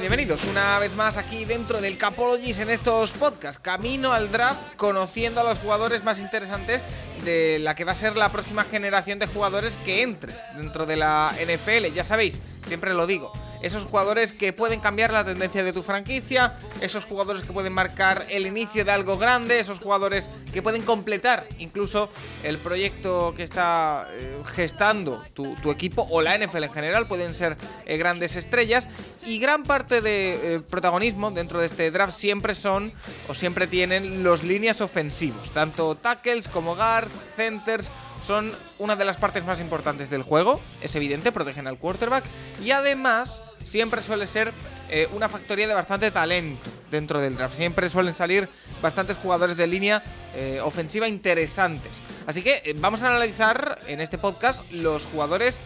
Bienvenidos una vez más aquí dentro del Capologist en estos podcasts. Camino al draft, conociendo a los jugadores más interesantes de la que va a ser la próxima generación de jugadores que entre dentro de la NFL. Ya sabéis, siempre lo digo. Esos jugadores que pueden cambiar la tendencia de tu franquicia, esos jugadores que pueden marcar el inicio de algo grande, esos jugadores que pueden completar incluso el proyecto que está eh, gestando tu, equipo o la NFL en general, pueden ser eh, grandes estrellas. Y gran parte de eh, protagonismo dentro de este draft siempre son o siempre tienen los líneas ofensivos, tanto tackles como guards, centers, son una de las partes más importantes del juego, es evidente, protegen al quarterback. Y además siempre suele ser eh, una factoría de bastante talento dentro del draft. Siempre suelen salir bastantes jugadores de línea eh, ofensiva interesantes. Así que eh, vamos a analizar en este podcast los jugadores,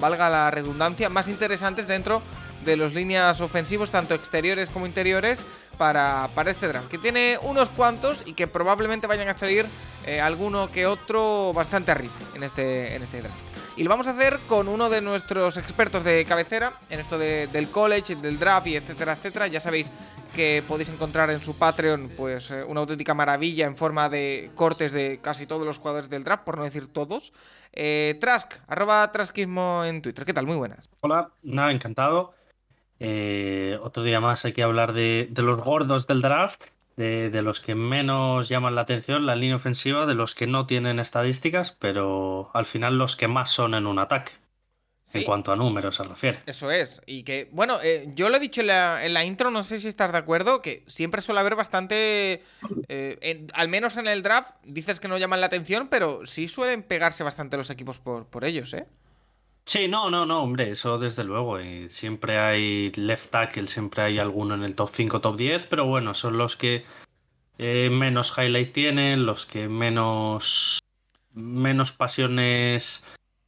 valga la redundancia, más interesantes dentro de los líneas ofensivos, tanto exteriores como interiores, para, para este draft. Que tiene unos cuantos y que probablemente vayan a salir alguno que otro bastante arriba en este, en este draft. Y lo vamos a hacer con uno de nuestros expertos de cabecera en esto de- del college, del draft y etcétera, etcétera. Ya sabéis que podéis encontrar en su Patreon pues eh, una auténtica maravilla en forma de cortes de casi todos los jugadores del draft, por no decir todos. Eh, Trask, arroba Traskismo en Twitter. ¿Qué tal? Muy buenas. Hola, nada, encantado. Eh, otro día más hay que hablar de los gordos del draft, de, de los que menos llaman la atención, la línea ofensiva, de los que no tienen estadísticas, pero al final los que más son en un ataque, en cuanto a números se refiere. Eso es. Y que, bueno, eh, yo lo he dicho en la, en la intro, no sé si estás de acuerdo, que siempre suele haber bastante. eh, en- al menos en el draft, dices que no llaman la atención, pero sí suelen pegarse bastante los equipos por, por ellos, ¿eh? Sí, no, no, no, hombre, eso desde luego. Y siempre hay left tackle, siempre hay alguno en el top 5, top 10, pero bueno, son los que eh, menos highlight tienen, los que menos, menos pasiones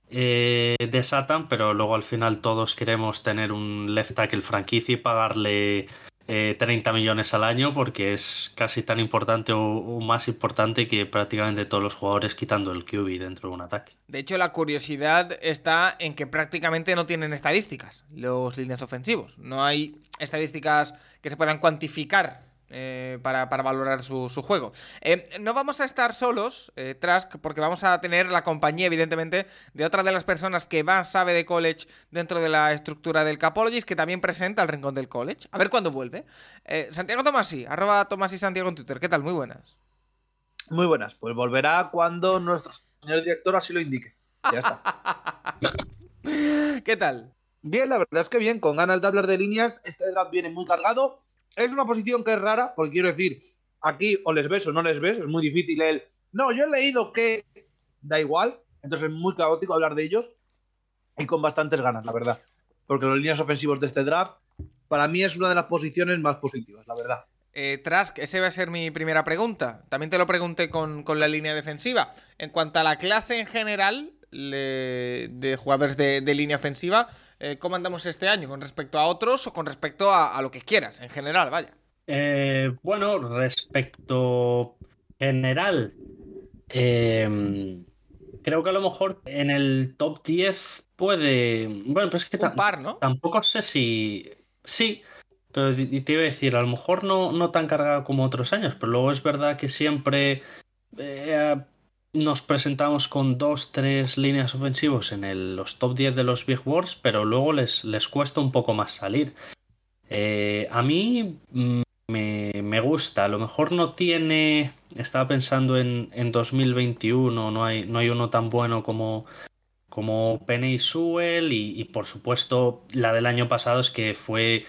eh, desatan, pero luego al final todos queremos tener un left tackle franquicia y pagarle eh, 30 millones al año porque es casi tan importante o, o más importante que prácticamente todos los jugadores quitando el QB dentro de un ataque. De hecho, la curiosidad está en que prácticamente no tienen estadísticas los líneas ofensivos. No hay estadísticas que se puedan cuantificar eh, para, para valorar su, su juego. Eh, no vamos a estar solos, eh, Trask, porque vamos a tener la compañía, evidentemente, de otra de las personas que más sabe de college dentro de la estructura del Capologist, que también presenta el Rincón del College. A ver cuándo vuelve. Eh, Santiago Tomasi, arroba Tomasi Santiago en Twitter. ¿Qué tal? Muy buenas. Muy buenas, pues volverá cuando nuestro señor director así lo indique. Ya está. ¿Qué tal? Bien, la verdad es que bien, con ganas de hablar de líneas, este draft viene muy cargado. Es una posición que es rara, porque quiero decir, aquí o les ves o no les ves, es muy difícil el. No, yo he leído que da igual, entonces es muy caótico hablar de ellos y con bastantes ganas, la verdad. Porque los líneas ofensivos de este draft, para mí es una de las posiciones más positivas, la verdad. Eh, Trask, esa va a ser mi primera pregunta. También te lo pregunté con, con la línea defensiva. En cuanto a la clase en general le- de jugadores de, de línea ofensiva, eh, ¿cómo andamos este año? ¿Con respecto a otros o con respecto a, a lo que quieras? En general, vaya. Eh, bueno, respecto general, eh, creo que a lo mejor en el top 10 puede. Bueno, pues es que Un ta- par, ¿no? tampoco sé si. Sí, pero te iba a decir, a lo mejor no, no tan cargado como otros años, pero luego es verdad que siempre eh, nos presentamos con dos, tres líneas ofensivos en el- los top 10 de los Big Wars, pero luego les, les cuesta un poco más salir. Eh, a mí mm, me, me gusta, a lo mejor no tiene, estaba pensando en, en 2021, no hay, no hay uno tan bueno como, como Penny Sewell y por supuesto la del año pasado es que fue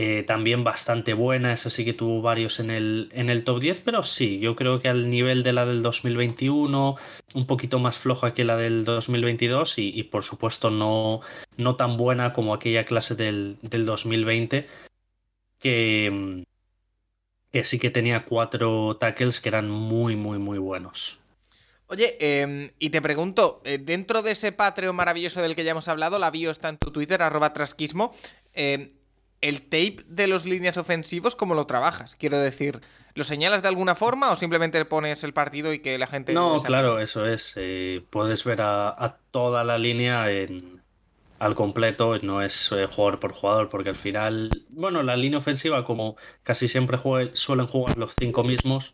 eh, también bastante buena, esa sí que tuvo varios en el, en el top 10, pero sí, yo creo que al nivel de la del 2021, un poquito más floja que la del 2022 y, por supuesto no, no tan buena como aquella clase del, del 2020, que, que sí que tenía cuatro tackles que eran muy, muy, muy buenos. Oye, eh, y te pregunto, eh, dentro de ese Patreon maravilloso del que ya hemos hablado, la bio está en tu Twitter, arroba trasquismo, eh, el tape de los líneas ofensivos, ¿cómo lo trabajas? Quiero decir, ¿lo señalas de alguna forma o simplemente pones el partido y que la gente... No, claro, eso es. eh, puedes ver a, a toda la línea en, al completo, no es eh, jugador por jugador, porque al final, bueno, la línea ofensiva, como casi siempre suelen jugar los cinco mismos,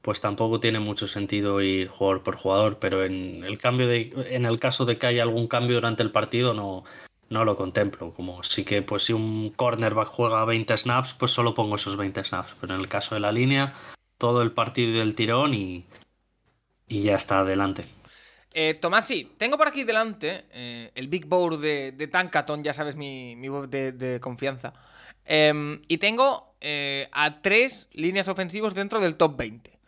pues tampoco tiene mucho sentido ir jugador por jugador, pero en el cambio de, en el caso de que haya algún cambio durante el partido, no, no lo contemplo. Como sí que, pues si un cornerback juega 20 snaps, pues solo pongo esos 20 snaps. Pero en el caso de la línea, todo el partido del tirón y, y ya está adelante. Eh, Tomasi, tengo por aquí delante eh, el Big Board de, de Tankaton, ya sabes, mi, mi de confianza. Em, y tengo eh, a tres líneas ofensivos dentro del top 20.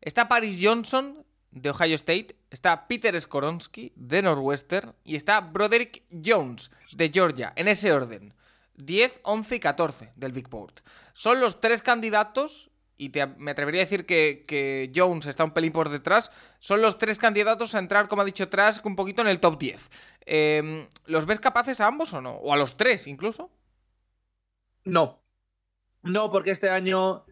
Está Paris Johnson, de Ohio State. Está Peter Skoronsky, de Northwestern. Y está Broderick Jones, de Georgia, en ese orden. 10, 11 y 14 del Big Board. Son los tres candidatos, y me atrevería a decir que, que Jones está un pelín por detrás, son los tres candidatos a entrar, como ha dicho Trask, un poquito en el top 10. Em, ¿Los ves capaces a ambos o no? ¿O a los tres incluso? No. No, porque este año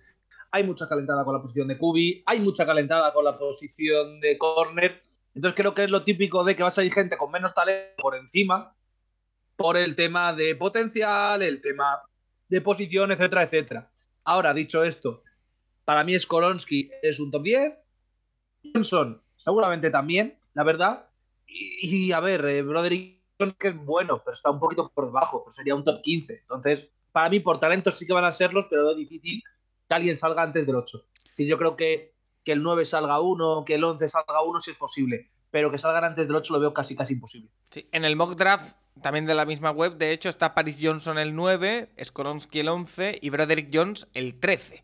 hay mucha calentada con la posición de Kubi, hay mucha calentada con la posición de corner. Entonces creo que es lo típico de que va a salir gente con menos talento por encima por el tema de potencial, el tema de posición, etcétera, etcétera. Ahora, dicho esto, para mí Skoronsky es un top 10. Johnson seguramente también, la verdad. Y, y, a ver, eh, Broderick que es bueno, pero está un poquito por debajo, pero sería un top 15. Entonces, para mí, por talentos sí que van a serlos, pero es difícil que alguien salga antes del 8. Sí, yo creo que, que el 9 salga uno, que el 11 salga uno, si es posible. Pero que salgan antes del 8 lo veo casi, casi imposible. Sí, en el mock draft, también de la misma web, de hecho, está Paris Johnson el 9, Skoronsky el 11 y Broderick Jones el 13.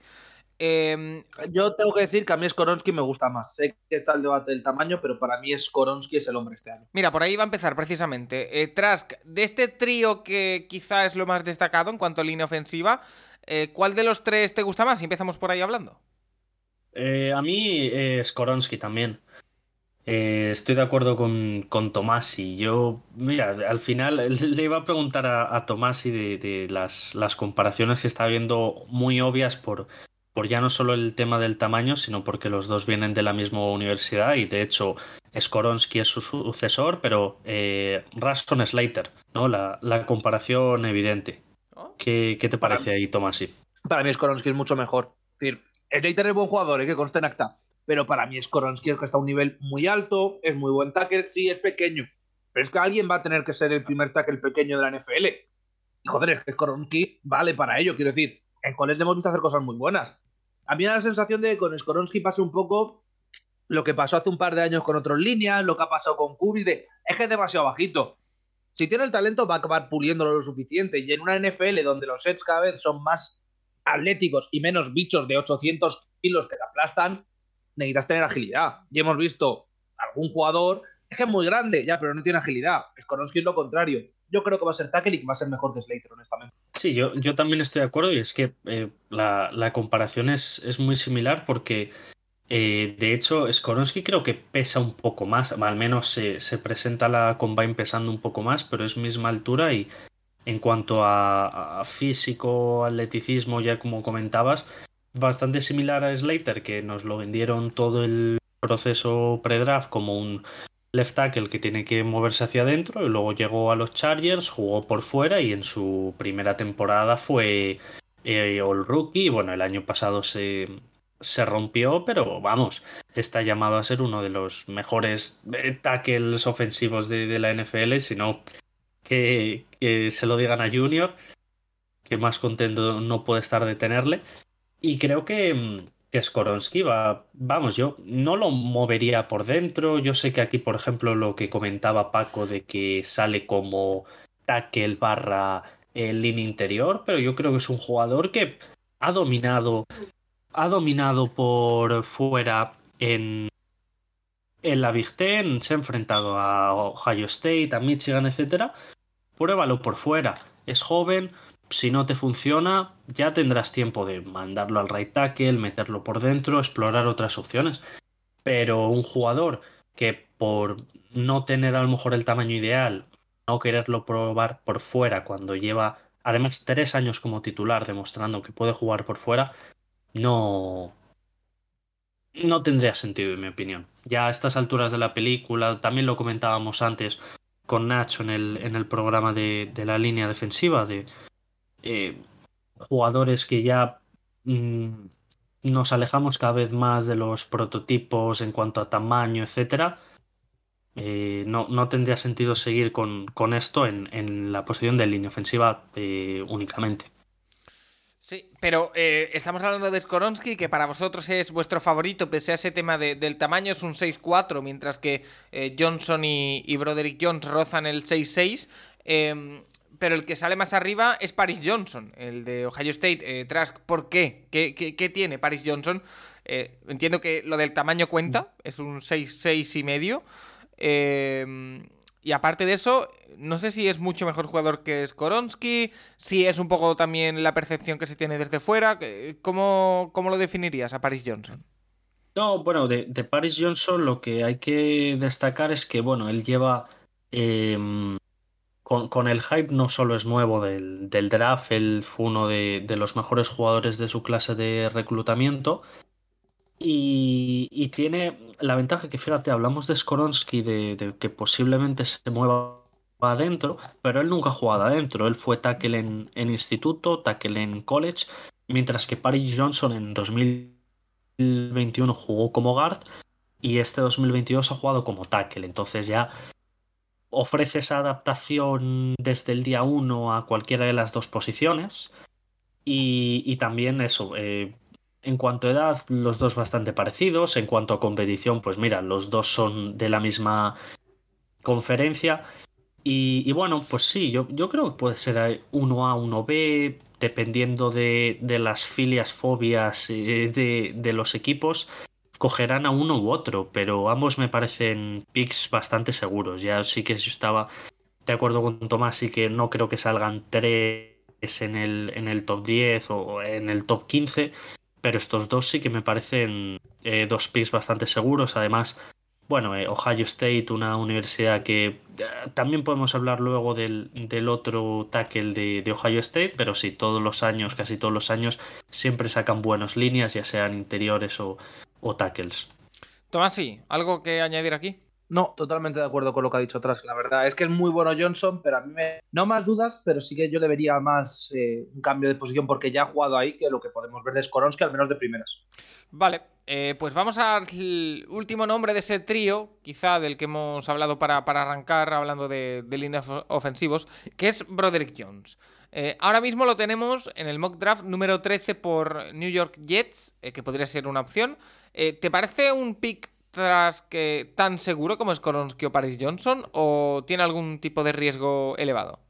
Eh, Yo tengo que decir que a mí Skoronsky me gusta más. Sé que está el debate del tamaño, pero para mí Skoronsky es el hombre este año. mira, por ahí va a empezar precisamente. Eh, Trask, de este trío que quizá es lo más destacado en cuanto a línea ofensiva, eh, ¿cuál de los tres te gusta más? Y empezamos por ahí hablando. Eh, a mí, eh, Skoronsky también. Eh, estoy de acuerdo con, con Tomasi. Yo, mira, al final le iba a preguntar a, a Tomasi de, de las, las comparaciones que está viendo muy obvias por, por ya no solo el tema del tamaño, sino porque los dos vienen de la misma universidad y de hecho Skoronsky es su sucesor, pero eh, Raston Slater, ¿no? La, la comparación evidente. ¿No? ¿Qué, qué te Para- parece ahí, Tomasi? Para mí Skoronsky es mucho mejor. Es decir, Slater es buen jugador, ¿eh? que conste en acta. Pero para mí Skoronsky es que está a un nivel muy alto, es muy buen tackle, sí, es pequeño. Pero es que alguien va a tener que ser el primer tackle pequeño de la NFL. Y joder, es que Skoronsky vale para ello, quiero decir. En college le hemos visto hacer cosas muy buenas. A mí me da la sensación de que con Skoronsky pasa un poco lo que pasó hace un par de años con otros líneas, lo que ha pasado con Kubi, de es que es demasiado bajito. Si tiene el talento va a acabar puliéndolo lo suficiente. Y en una NFL donde los sets cada vez son más atléticos y menos bichos de 800 kilos que te aplastan, necesitas tener agilidad. Y hemos visto algún jugador, es que es muy grande, ya, pero no tiene agilidad. Skoronsky es lo contrario. Yo creo que va a ser tackle y que va a ser mejor que Slater, honestamente. Sí, yo, yo también estoy de acuerdo y es que eh, la, comparación es, es muy similar porque eh, de hecho Skoronsky creo que pesa un poco más, al menos se, se presenta la combine pesando un poco más, pero es misma altura y en cuanto a, físico, atleticismo, ya como comentabas, bastante similar a Slater, que nos lo vendieron todo el proceso pre-draft como un left tackle que tiene que moverse hacia adentro y luego llegó a los Chargers, jugó por fuera y en su primera temporada fue eh, All Rookie. Bueno, el año pasado se, se rompió, pero vamos, está llamado a ser uno de los mejores eh, tackles ofensivos de, de la NFL, sino que, que se lo digan a Junior, que más contento no puede estar de tenerle. Y creo que, mm, que Skoronsky va, vamos, yo no lo movería por dentro. Yo sé que aquí, por ejemplo, lo que comentaba Paco de que sale como tackle barra en línea interior, pero yo creo que es un jugador que ha dominado, ha dominado por fuera en, en la Big Ten, se ha enfrentado a Ohio State, a Michigan, etcétera. Pruébalo por fuera. Es joven, si no te funciona, ya tendrás tiempo de mandarlo al right tackle, meterlo por dentro, explorar otras opciones. Pero un jugador que por no tener a lo mejor el tamaño ideal, no quererlo probar por fuera cuando lleva además tres años como titular demostrando que puede jugar por fuera, no, no tendría sentido en mi opinión. Ya a estas alturas de la película, también lo comentábamos antes con Nacho en el, en el programa de, de la línea defensiva, de eh, jugadores que ya mm, nos alejamos cada vez más de los prototipos en cuanto a tamaño, etcétera. Eh, no, no, tendría sentido seguir con, con esto en, en, la posición de línea ofensiva eh, únicamente. Sí, pero eh, estamos hablando de Skoronsky, que para vosotros es vuestro favorito, pese a ese tema de, del tamaño, es un 6-4, mientras que eh, Johnson y, Broderick Jones rozan el 6-6. Eh, pero el que sale más arriba es Paris Johnson, el de Ohio State. Eh, Trask, ¿por qué? ¿Qué, qué, qué tiene Paris Johnson? Eh, entiendo que lo del tamaño cuenta, es un 6-6 y medio. Y aparte de eso, no sé si es mucho mejor jugador que Skoronsky, si es un poco también la percepción que se tiene desde fuera. ¿Cómo, cómo lo definirías a Paris Johnson? No, bueno, de, Paris Johnson lo que hay que destacar es que, bueno, él lleva... Eh, con, con, el hype no solo es nuevo del, del draft, él fue uno de, de, los mejores jugadores de su clase de reclutamiento. Y, y tiene la ventaja que, fíjate, hablamos de Skoronsky, de, que posiblemente se mueva adentro, pero él nunca ha jugado adentro. Él fue tackle en, instituto, tackle en college, mientras que Paris Johnson en 2021 jugó como guard y este 2022 ha jugado como tackle. Entonces ya ofrece esa adaptación desde el día 1 a cualquiera de las dos posiciones. Y, y también eso, eh, en cuanto a edad, los dos bastante parecidos. En cuanto a competición, pues mira, los dos son de la misma conferencia. Y, bueno, pues sí, yo, creo que puede ser 1A, 1B, dependiendo de, las filias, fobias eh, de, los equipos cogerán a uno u otro, pero ambos me parecen picks bastante seguros. Ya sí que estaba de acuerdo con Tomás y que no creo que salgan tres en el, en el top 10 o en el top 15, pero estos dos sí que me parecen eh, dos picks bastante seguros. Además, bueno, eh, Ohio State, una universidad que eh, también podemos hablar luego del, del otro tackle de, Ohio State, pero sí, todos los años, casi todos los años, siempre sacan buenas líneas, ya sean interiores o, o tackles. Tomás, sí, ¿algo que añadir aquí? No, totalmente de acuerdo con lo que ha dicho atrás. La verdad es que es muy bueno Johnson, pero a mí me... no más dudas, pero sí que yo le vería más eh, un cambio de posición porque ya ha jugado ahí que lo que podemos ver de Skoronsky, al menos de primeras. Vale, eh, pues vamos al último nombre de ese trío, quizá del que hemos hablado para, para arrancar, hablando de, líneas ofensivos, que es Broderick Jones. Eh, ahora mismo lo tenemos en el mock draft número 13 por New York Jets, que podría ser una opción. ¿Te parece un pick tras que tan seguro como es Koronsky o Paris Johnson o tiene algún tipo de riesgo elevado?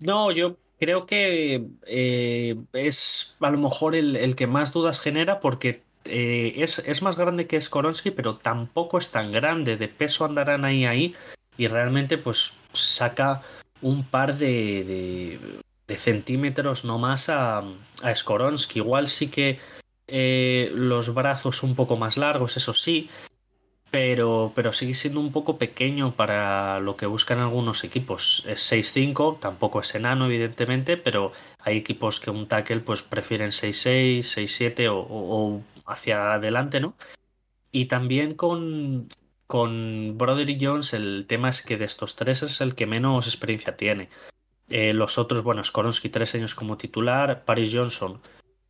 No, yo creo que eh, es a lo mejor el, el, que más dudas genera porque eh, es, es, más grande que Skoronsky, pero tampoco es tan grande. De peso andarán ahí ahí y realmente pues saca un par de, de, de centímetros no más a, a Skoronsky. Igual sí que eh, los brazos un poco más largos, eso sí, pero, pero sigue siendo un poco pequeño para lo que buscan algunos equipos. Es 6'5, tampoco es enano, evidentemente, pero hay equipos que un tackle pues prefieren 6'6, 6'7 o, o, hacia adelante, ¿no? Y también con, con Broderick Jones el tema es que de estos tres es el que menos experiencia tiene. Eh, los otros, bueno, Skoronsky tres años como titular, Paris Johnson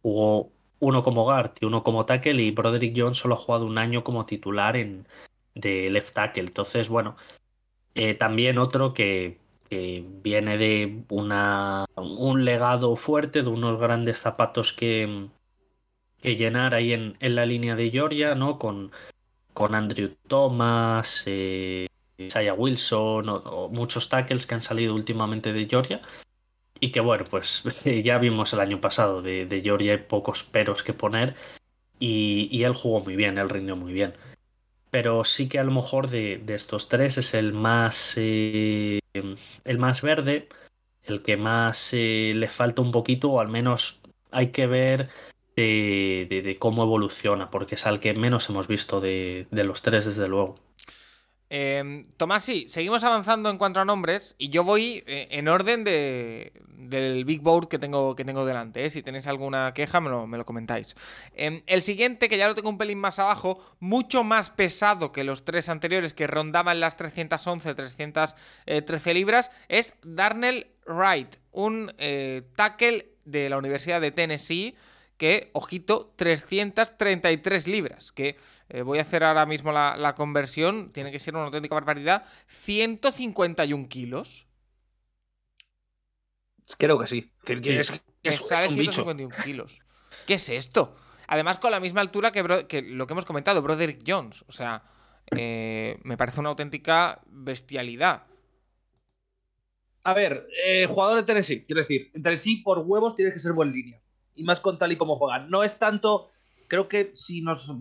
jugó uno como guard y uno como tackle y Broderick Jones solo ha jugado un año como titular en, de left tackle. Entonces, bueno, eh, también otro que, que, viene de una, un legado fuerte, de unos grandes zapatos que, que llenar ahí en, en, la línea de Georgia, ¿no? Con, con Andrew Thomas, eh, Saya Wilson o, muchos tackles que han salido últimamente de Georgia. Y que bueno, pues ya vimos el año pasado de, de Georgia hay pocos peros que poner. Y, y, él jugó muy bien, él rindió muy bien. Pero sí que a lo mejor de, de estos tres es el más, eh, el más verde, el que más eh, le falta un poquito, o al menos hay que ver de, de, de, cómo evoluciona, porque es al que menos hemos visto de, de los tres, desde luego. Eh, Tomás, sí, seguimos avanzando en cuanto a nombres y yo voy eh, en orden de, del Big Board que tengo, que tengo delante. ¿eh? Si tenéis alguna queja, me lo, me lo comentáis. Eh, el siguiente, que ya lo tengo un pelín más abajo, mucho más pesado que los tres anteriores que rondaban las 311, 313 libras, es Darnell Wright, un eh, tackle de la Universidad de Tennessee que, ojito, 333 libras, que eh, voy a hacer ahora mismo la, la, conversión, tiene que ser una auténtica barbaridad, 151 kilos. Creo que sí. sí. Es, es, es, es, un 151 bicho. kilos. ¿Qué es esto? Además, con la misma altura que, bro, que lo que hemos comentado, Broderick Jones. O sea, eh, me parece una auténtica bestialidad. A ver, eh, jugador de Tennessee, quiero decir, en Tennessee por huevos tienes que ser buen línea y más con tal y como juegan. No es tanto, creo que si nos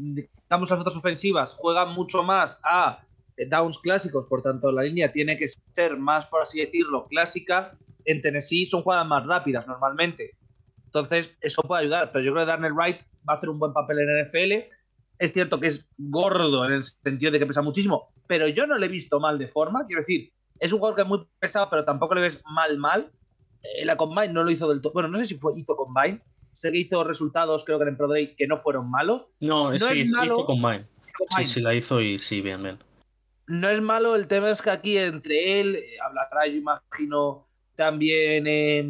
damos las otras ofensivas, juegan mucho más a downs clásicos, por tanto la línea tiene que ser más, por así decirlo, clásica. En Tennessee son jugadas más rápidas normalmente. Entonces, eso puede ayudar, pero yo creo que Darnell Wright va a hacer un buen papel en NFL. Es cierto que es gordo en el sentido de que pesa muchísimo, pero yo no le he visto mal de forma. Quiero decir, es un jugador que es muy pesado, pero tampoco le ves mal, mal. Eh, la Combine no lo hizo del todo. Bueno, no sé si fue, hizo Combine, sé que hizo resultados, creo que en Pro Day, que no fueron malos. No, no sí, es malo. Hizo combine. combine. Sí, sí, la hizo y sí, bien, bien. No es malo, el tema es que aquí entre él, eh, hablará, yo imagino, también eh,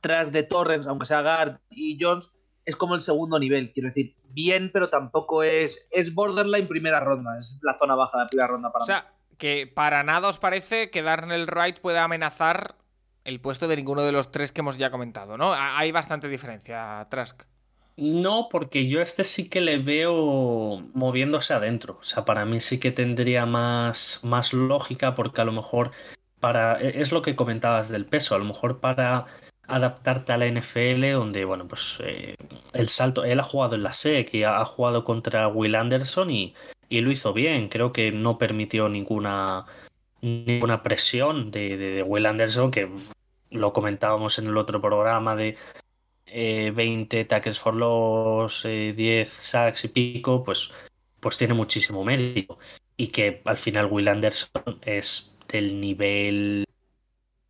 tras de Torrens, aunque sea Gard y Jones, es como el segundo nivel, quiero decir, bien, pero tampoco es. Es borderline primera ronda, es la zona baja de la primera ronda para O sea, mí. que para nada os parece que Darnell Wright pueda amenazar el puesto de ninguno de los tres que hemos ya comentado, ¿no? Hay bastante diferencia, Trask. No, porque yo a este sí que le veo moviéndose adentro. O sea, para mí sí que tendría más, más lógica, porque a lo mejor para. Es lo que comentabas del peso, a lo mejor para adaptarte a la NFL, donde, bueno, pues eh, el salto. Él ha jugado en la SEC y ha, jugado contra Will Anderson y, y, lo hizo bien. Creo que no permitió ninguna ninguna presión de, de Will Anderson, que lo comentábamos en el otro programa de eh, 20 tackles for loss, eh, 10 sacks y pico, pues, pues tiene muchísimo mérito. Y que al final Will Anderson es del nivel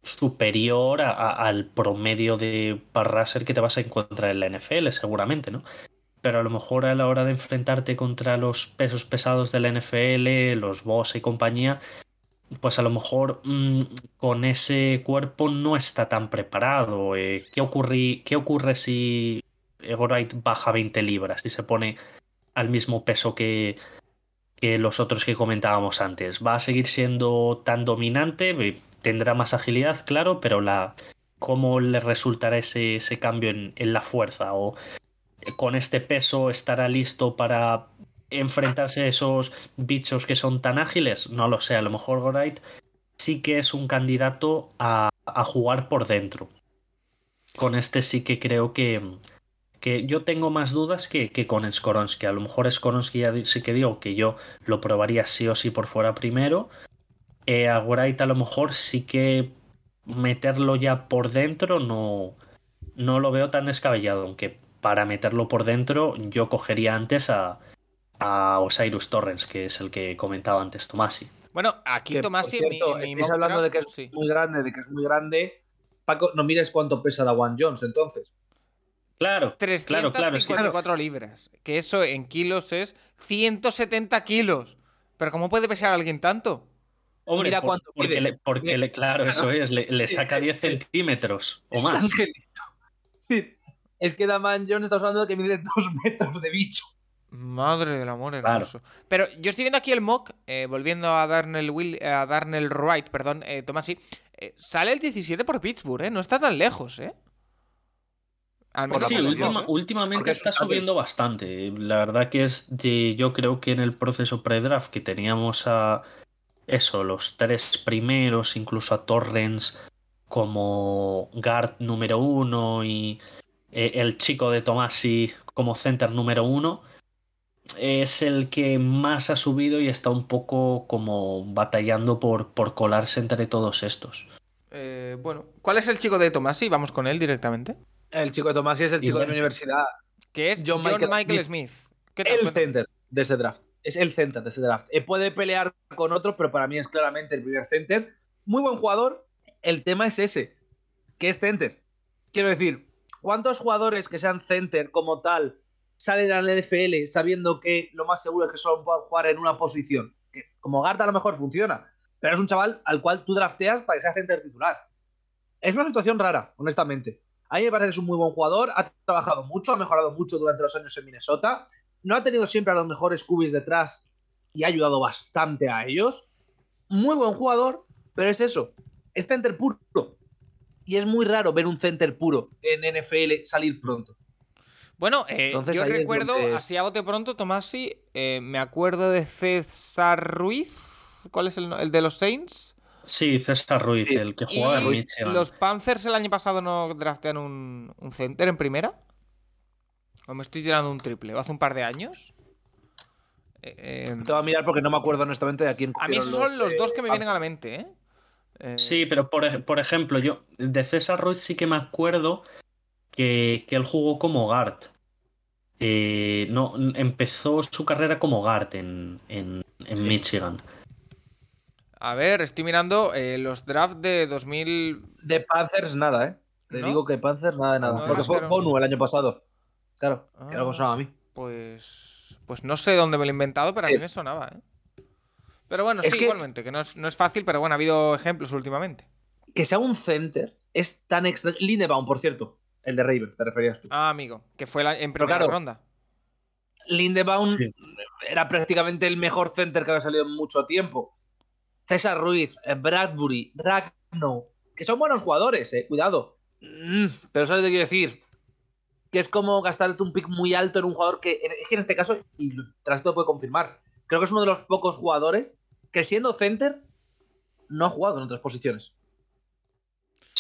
superior a, al promedio de parraser que te vas a encontrar en la NFL, seguramente, ¿no? Pero a lo mejor a la hora de enfrentarte contra los pesos pesados de la NFL, los boss y compañía, pues a lo mejor mmm, con ese cuerpo no está tan preparado. Eh, ¿qué, ¿Qué ocurre si Egorite baja 20 libras y se pone al mismo peso que, los otros que comentábamos antes? ¿Va a seguir siendo tan dominante? Tendrá más agilidad, claro, pero cómo le resultará ese, ese cambio en la fuerza o con este peso estará listo para enfrentarse a esos bichos que son tan ágiles, no lo sé, a lo mejor Gorite sí que es un candidato a, jugar por dentro. Con este sí que creo que, que yo tengo más dudas que, que con Skoronsky. A lo mejor Skoronsky ya sí que digo que yo lo probaría sí o sí por fuera primero. Eh, a Gorite a lo mejor sí que meterlo ya por dentro no, no lo veo tan descabellado, aunque para meterlo por dentro yo cogería antes a, a Osiris Torrens, que es el que comentaba antes Tomasi. Bueno, aquí que, Tomasi. Cierto, mi, mi hablando de que es sí. muy grande, de que es muy grande. Paco, no mires cuánto pesa Dawan Jones entonces. Claro, 354 claro, claro, libras. Que eso en kilos es 170 kilos. Pero ¿cómo puede pesar alguien tanto? Hombre, Mira por, cuánto porque, pide. le, porque le, claro, eso es, le, le saca 10 centímetros o más. Angelito. Es que Daman Jones está hablando de que mide 2 metros de bicho. Madre del amor hermoso. Claro. Pero yo estoy viendo aquí el mock, eh, volviendo a Darnell, Will, a Darnell Wright, perdón, eh, Tomasi. Eh, sale el 17 por Pittsburgh, ¿eh? No está tan lejos, ¿eh? Al menos sí, última, mock, últimamente está subiendo bastante. La verdad que es de. Yo creo que en el proceso pre-draft que teníamos a, eso, los tres primeros, incluso a Torrens como guard número uno y eh, el chico de Tomasi como center número uno, es el que más ha subido y está un poco como batallando por, por colarse entre todos estos. Eh, bueno, ¿cuál es el chico de Tomasi? Vamos con él directamente. El chico de Tomasi es el chico de mi universidad. Que es John, John Michael, Michael Smith. ¿Qué tal? El center de ese draft. Es el center de ese draft. Eh, puede pelear con otros, pero para mí es claramente el primer center. Muy buen jugador. El tema es ese, que es center. Quiero decir, ¿cuántos jugadores que sean center como tal salen al NFL sabiendo que lo más seguro es que solo puedan jugar en una posición? Que como guard a lo mejor funciona, pero es un chaval al cual tú drafteas para que sea center titular. Es una situación rara, honestamente. A mí me parece que es un muy buen jugador, ha trabajado mucho, ha mejorado mucho durante los años en Minnesota no ha tenido siempre a los mejores cubis detrás y ha ayudado bastante a ellos. Muy buen jugador, pero es eso, es center puro. Y es muy raro ver un center puro en NFL salir pronto. Bueno, eh, Entonces yo es recuerdo, donde- así a bote pronto, Tomasi, eh, me acuerdo de César Ruiz. ¿Cuál es el, el de los Saints? Sí, César Ruiz, Sí. el que jugaba en Michigan. los Panthers el año pasado no draftean un, un center en primera. O me estoy tirando un triple. ¿O hace un par de años? Eh, eh, Te voy a mirar porque no me acuerdo honestamente de a quién a mí esos son los eh, dos que me vienen a la mente, ¿eh? Eh, Sí, pero por, por ejemplo, yo de César Ruiz sí que me acuerdo que, que él jugó como guard. Eh, no, empezó su carrera como guard en, en, en Sí. Michigan. A ver, estoy mirando eh, los drafts de 2000. De Panthers nada, ¿eh? Te ¿No? digo que Panthers nada de nada. No, porque fue Bonu el año pasado. Claro, que Ah. algo sonaba a mí. Pues. Pues no sé dónde me lo he inventado, pero Sí. a mí me sonaba, ¿eh? Pero bueno, Es sí, que- igualmente, que no es, no es fácil, pero bueno, ha habido ejemplos últimamente. Que sea un center es tan extraño. Lindebaum, por cierto. El de Ravens, te referías tú. Ah, amigo, que fue la- en primera claro, ronda. Lindebaum Sí. era prácticamente el mejor center que había salido en mucho tiempo. César Ruiz, Bradbury, Ragno, que son buenos jugadores, eh, cuidado. Mm, pero ¿sabes lo que quiero decir? Que es como gastarte un pick muy alto en un jugador que, es que en este caso, y tras esto puede confirmar, creo que es uno de los pocos jugadores que siendo center no ha jugado en otras posiciones.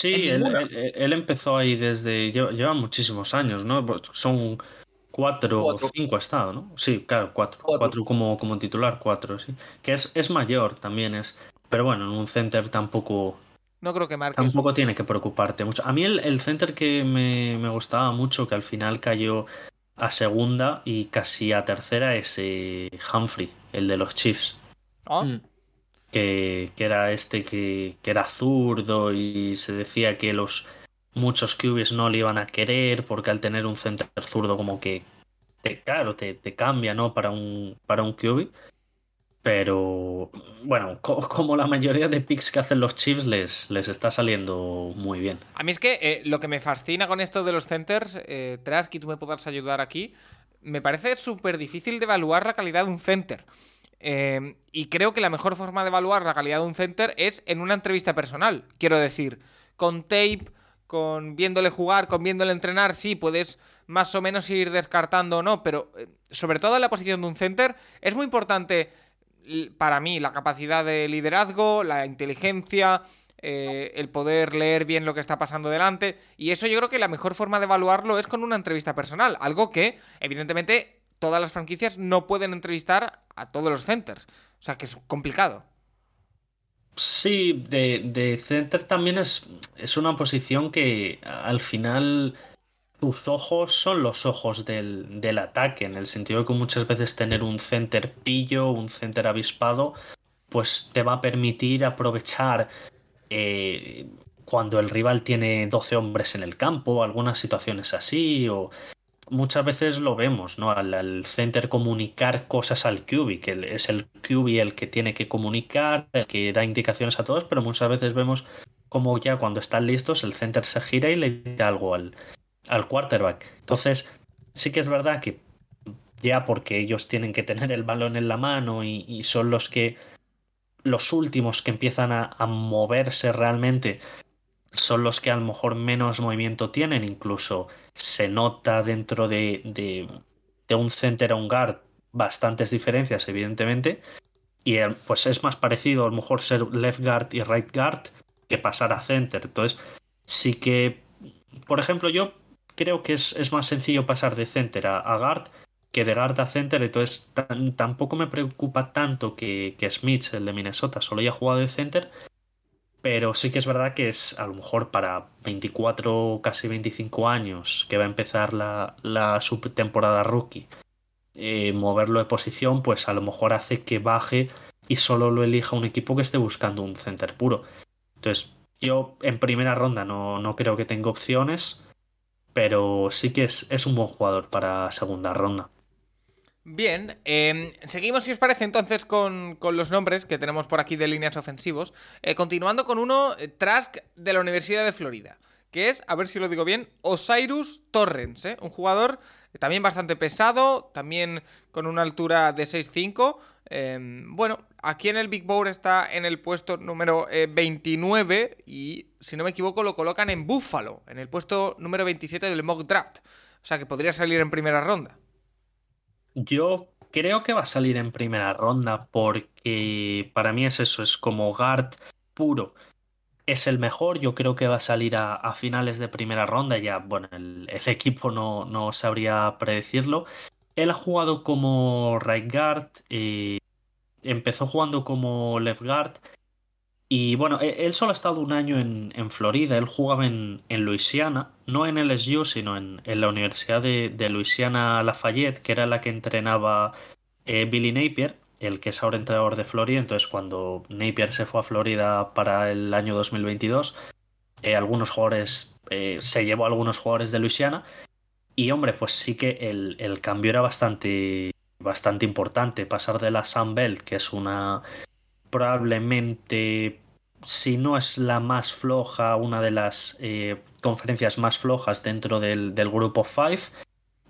Sí, él, ninguna. él- él empezó ahí desde. Lleva, lleva muchísimos años, ¿no? Pues Son cuatro, o cinco ha estado, ¿no? Sí, claro, cuatro. Cuatro. Cuatro, como, como titular, cuatro, sí. Que es, es mayor también, es. Pero bueno, en un center tampoco, No creo que marque. tampoco tiene que preocuparte mucho. A mí el, el center que me, me gustaba mucho, que al final cayó a segunda y casi a tercera, es eh, Humphrey, el de los Chiefs. Ah, Mm. Que, que era este que, que era zurdo y se decía que los muchos QBs no le iban a querer porque al tener un center zurdo como que te, claro, te, te cambia, ¿no? Para un, para un QB. Pero bueno, co- como la mayoría de picks que hacen los Chiefs les, les está saliendo muy bien. A mí es que eh, lo que me fascina con esto de los centers, eh, Trasky, tú me podrás ayudar aquí, me parece súper difícil de evaluar la calidad de un center. Eh, y creo que la mejor forma de evaluar la calidad de un center es en una entrevista personal. Quiero decir, con tape, con viéndole jugar, con viéndole entrenar, sí, puedes más o menos ir descartando o no, pero eh, sobre todo en la posición de un center es muy importante para mí la capacidad de liderazgo, la inteligencia, eh, el poder leer bien lo que está pasando delante. Y eso yo creo que la mejor forma de evaluarlo es con una entrevista personal. Algo que, evidentemente, todas las franquicias no pueden entrevistar a todos los centers. O sea que es complicado. Sí, de, de center también es, es una posición que al final tus ojos son los ojos del, del ataque, en el sentido que muchas veces tener un center pillo, un center avispado, pues te va a permitir aprovechar eh, cuando el rival tiene 12 hombres en el campo, algunas situaciones así, o muchas veces lo vemos, ¿no? Al, al center comunicar cosas al QB, que es el QB el que tiene que comunicar, el que da indicaciones a todos, pero muchas veces vemos como ya cuando están listos el center se gira y le dice algo al, al quarterback. Entonces, sí que es verdad que ya porque ellos tienen que tener el balón en la mano y, y son los que los últimos que empiezan a, a moverse realmente son los que a lo mejor menos movimiento tienen, incluso se nota dentro de, de, un center a un guard bastantes diferencias, evidentemente. y eh, pues es más parecido a lo mejor ser left guard y right guard que pasar a center. Entonces, sí que, por ejemplo, yo creo que es, más sencillo pasar de center a, guard que de guard a center, entonces tampoco me preocupa tanto que, que Smith, el de Minnesota, solo haya jugado de center, pero sí que es verdad que es a lo mejor para 24, casi 25 años, que va a empezar la, subtemporada rookie, eh, moverlo de posición, pues a lo mejor hace que baje y solo lo elija un equipo que esté buscando un center puro. Entonces, yo en primera ronda no, no creo que tenga opciones, pero sí que es, es un buen jugador para segunda ronda. Bien, em, seguimos si os parece entonces con, los nombres que tenemos por aquí de líneas ofensivos. Eh, continuando con uno, eh, Trask de la Universidad de Florida, que es, a ver si lo digo bien, Osiris Torrens, ¿eh? un jugador también bastante pesado, también con una altura de 6'5". Em, bueno, aquí en el Big Bowl está en el puesto número 29 y, si no me equivoco, lo colocan en Buffalo, en el puesto número 27 del mock draft. O sea que podría salir en primera ronda. Yo creo que va a salir en primera ronda porque para mí es eso, es como guard puro. Es el mejor, yo creo que va a salir a, finales de primera ronda. Ya, bueno, el, equipo no, no, sabría predecirlo. Él ha jugado como right guard, eh, empezó jugando como left guard y bueno, e-, él solo ha estado un año en, Florida, él jugaba en, en, Luisiana, no en LSU, sino en, la Universidad de, de, Luisiana Lafayette, que era la que entrenaba eh, Billy Napier, el que es ahora entrenador de Florida. Entonces, cuando Napier se fue a Florida para el año 2022, eh, algunos jugadores, eh, se llevó algunos jugadores de Luisiana. Y hombre, pues sí que el, el cambio era bastante, bastante importante. Pasar de la Sun Belt, que es una probablemente, si no es la más floja, una de las eh, conferencias más flojas dentro del, grupo 5,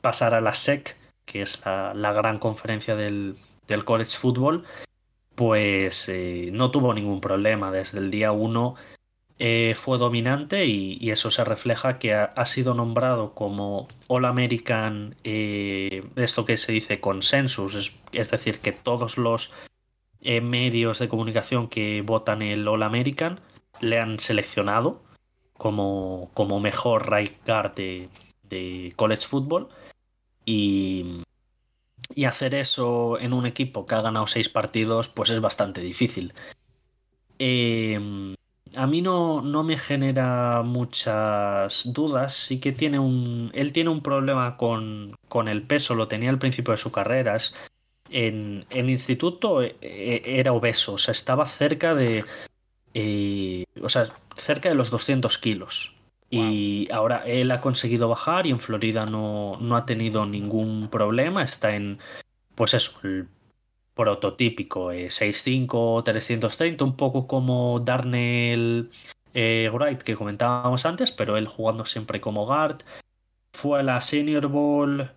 pasar a la SEC, que es la, gran conferencia del, college football, pues eh, no tuvo ningún problema. Desde el día 1 eh, fue dominante y, eso se refleja que ha, sido nombrado como All American, esto que se dice consensus, es decir, que todos los medios de comunicación que votan el All American le han seleccionado como, como mejor right guard de, college football y, y, hacer eso en un equipo que ha ganado seis partidos pues es bastante difícil. Em, a mí no, no, me genera muchas dudas. Sí que tiene un. Él tiene un problema con, con el peso, lo tenía al principio de su carrera. En instituto eh, eh, era obeso, o sea, estaba cerca de. Eh, o sea, cerca de los 200 kilos. Y ahora él ha conseguido bajar y en Florida no, no ha tenido ningún problema. Está en, pues eso, el prototípico 6'5, 330, un poco como Darnell Wright que comentábamos antes, pero él jugando siempre como guard. Fue a la Senior Bowl,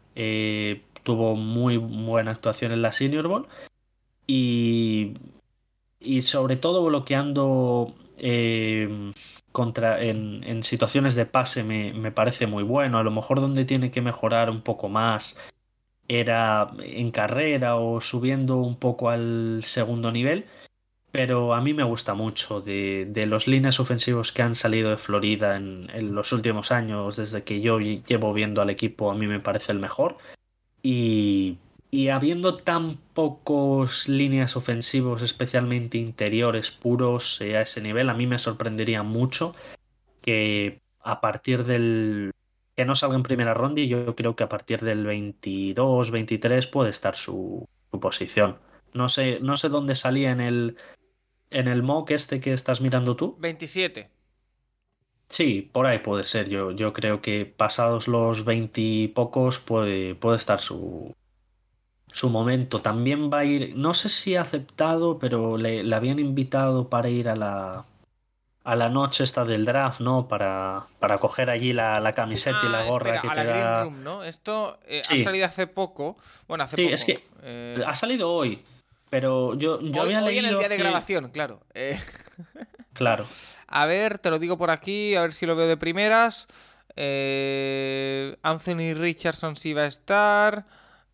tuvo muy buena actuación en la Senior Bowl y, y sobre todo bloqueando eh, contra, en, situaciones de pase me, parece muy bueno. A lo mejor donde tiene que mejorar un poco más era en carrera o subiendo un poco al segundo nivel. Pero a mí me gusta mucho de, de los líneas ofensivos que han salido de Florida en, en los últimos años, desde que yo llevo viendo al equipo, a mí me parece el mejor. Y, habiendo tan pocos líneas ofensivos, especialmente interiores puros eh, a ese nivel, a mí me sorprendería mucho que a partir del que no salga en primera ronda y yo creo que a partir del 22, 23 puede estar su, posición. No sé, no sé dónde salía en el en el mock este que estás mirando tú. 27. Sí, por ahí puede ser. Yo, yo creo que pasados los veintipocos puede, puede estar su, su momento. También va a ir, no sé si ha aceptado, pero le, habían invitado para ir a la, a la noche esta del draft, ¿no? Para, para coger allí la, camiseta y la ah, gorra que te da. ¿no? Esto eh, ha salido hace poco. Bueno, hace sí, poco. es que eh, ha salido hoy. Pero yo, yo hoy, había hoy en el día de grabación, claro. Eh, claro. A ver, te lo digo por aquí, a ver si lo veo de primeras. Eh, Anthony Richardson sí va a estar.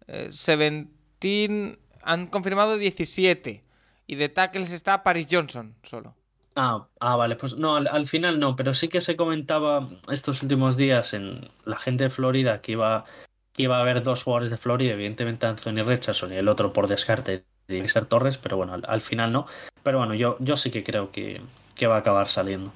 Eh, Seventeen. Han confirmado 17. y de tackles está Paris Johnson solo. Ah, ah, vale, pues no, al, al final no, pero sí que se comentaba estos últimos días en la gente de Florida que iba, que iba a haber dos jugadores de Florida, evidentemente Anthony Richardson y el otro por descarte tiene que ser Torres, pero bueno, al, al final no. Pero bueno, yo, yo sí que creo que, que va a acabar saliendo.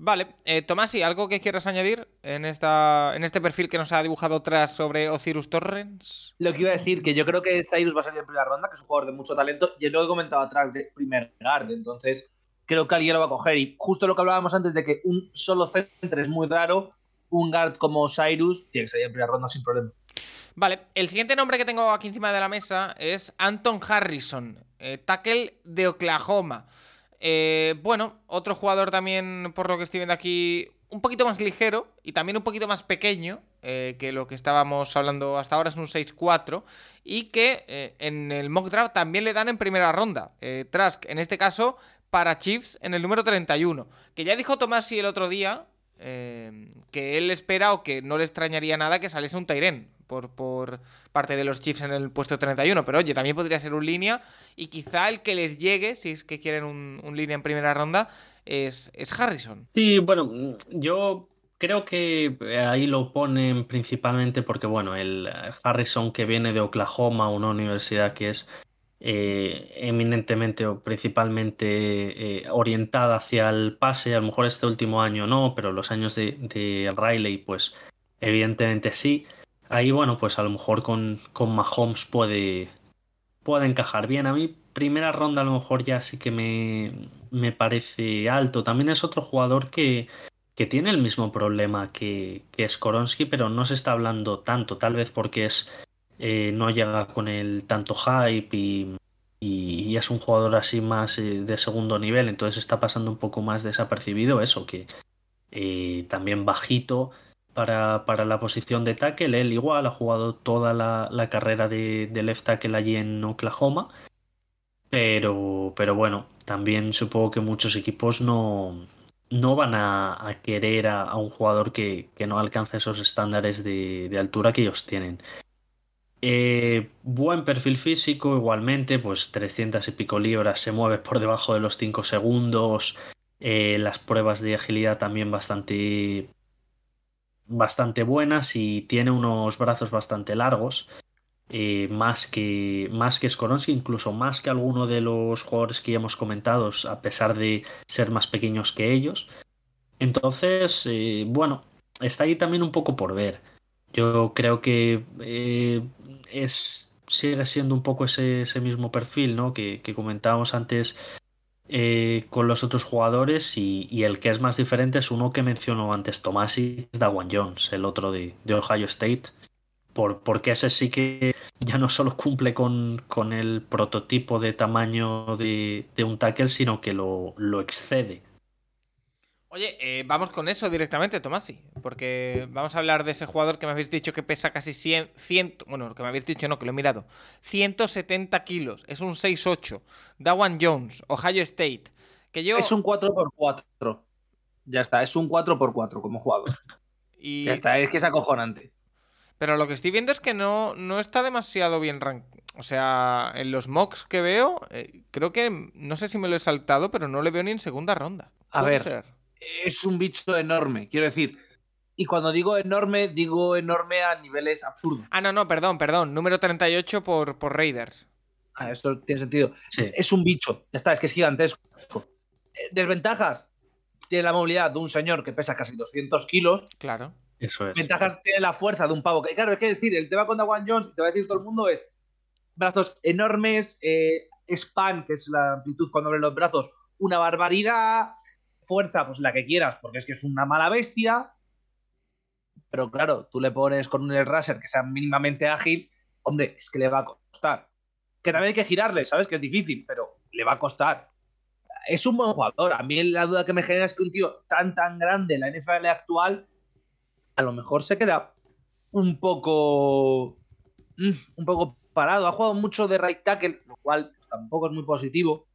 Vale, eh, Tomás, ¿y algo que quieras añadir en, esta, en este perfil que nos ha dibujado tras sobre Osiris Torrens? Lo que iba a decir, que yo creo que Cyrus va a salir en primera ronda, que es un jugador de mucho talento, y lo he comentado atrás de primer guard, entonces creo que alguien lo va a coger. Y justo lo que hablábamos antes de que un solo centro es muy raro, un guard como Cyrus tiene que salir en primera ronda sin problema. Vale, el siguiente nombre que tengo aquí encima de la mesa es Anton Harrison, eh, tackle de Oklahoma. Eh, bueno, otro jugador también, por lo que estoy viendo aquí, un poquito más ligero y también un poquito más pequeño eh, que lo que estábamos hablando hasta ahora, es un 6-4. Y que eh, en el mock draft también le dan en primera ronda. Trask, en este caso, para Chiefs en el número 31. Que ya dijo Tomasi el otro día que él espera o que no le extrañaría nada que saliese un Tyren por, por parte de los Chiefs en el puesto 31. Pero oye, también podría ser un línea. Y quizá el que les llegue, si es que quieren un, un línea en primera ronda, es, es Harrison. Sí, bueno, yo creo que ahí lo ponen principalmente porque, bueno, el Harrison que viene de Oklahoma, una universidad que es eh, eminentemente o principalmente eh, orientada hacia el pase, a lo mejor este último año no, pero los años de, de Riley, pues evidentemente sí. Ahí, bueno, pues a lo mejor con, con Mahomes puede, puede encajar bien. A mí, primera ronda a lo mejor ya sí que me, me parece alto. También es otro jugador que, que tiene el mismo problema que, que Skoronsky, pero no se está hablando tanto, tal vez porque es eh, no llega con el tanto hype y, y- es un jugador así más eh, de segundo nivel, entonces está pasando un poco más desapercibido eso, que eh, también bajito para, para la posición de tackle, él igual ha jugado toda la, la carrera de, de left tackle allí en Oklahoma, pero, pero bueno, también supongo que muchos equipos no, no van a, querer a, un jugador que, que no alcance esos estándares de, de altura que ellos tienen. Eh, buen perfil físico, igualmente, pues 300 y pico libras, se mueve por debajo de los 5 segundos. eh, las pruebas de agilidad también bastante, bastante buenas y tiene unos brazos bastante largos. eh, más que, más que Skoronsky, incluso más que alguno de los jugadores que ya hemos comentado, a pesar de ser más pequeños que ellos. Entonces, eh, bueno, está ahí también un poco por ver. Yo creo que eh, es, sigue siendo un poco ese, ese mismo perfil, ¿no? Que, que comentábamos antes eh, con los otros jugadores y, y el que es más diferente es uno que mencionó antes Tomasi, es Dawan Jones, el otro de, de Ohio State. Por, porque ese sí que ya no solo cumple con, con el prototipo de tamaño de, de un tackle, sino que lo, lo excede. Oye, eh, vamos con eso directamente, Tomasi, porque vamos a hablar de ese jugador que me habéis dicho que pesa casi 100, 100 bueno, que me habéis dicho no, que lo he mirado, 170 kilos, es un 6'8", Dawan Jones, Ohio State, que yo... Es un 4x4. Ya está, es un 4x4 como jugador. y- Ya está, es que es acojonante. Pero lo que estoy viendo es que no, no está demasiado bien rank. O sea, en los mocks que veo, eh, creo que, no sé si me lo he saltado, pero no le veo ni en segunda ronda. A ¿Puede ver. ser? Es un bicho enorme, quiero decir. Y cuando digo enorme, digo enorme a niveles absurdos. Ah, no, no, perdón, perdón, número 38 por, por Raiders. Ah, esto tiene sentido. Sí. Es un bicho, ya está, es que es gigantesco. Eh, Desventajas. Tiene la movilidad de un señor que pesa casi 200 kilos. Claro. Eso es. Ventajas tiene la fuerza de un pavo. Que claro, hay que decir, el tema con Dawan Jones, te va a decir todo el mundo, es brazos enormes, eh, span, que es la amplitud cuando abren los brazos, una barbaridad, fuerza, pues la que quieras, porque es que es una mala bestia. Pero claro, tú le pones con un raser que sea mínimamente ágil, hombre, es que le va a costar. Que también hay que girarle, ¿sabes? Que es difícil, pero le va a costar. Es un buen jugador. A mí la duda que me genera es que un tío tan, tan grande la NFL actual a lo mejor se queda un poco mm, un poco parado. Ha jugado mucho de right tackle, lo cual pues, tampoco es muy positivo.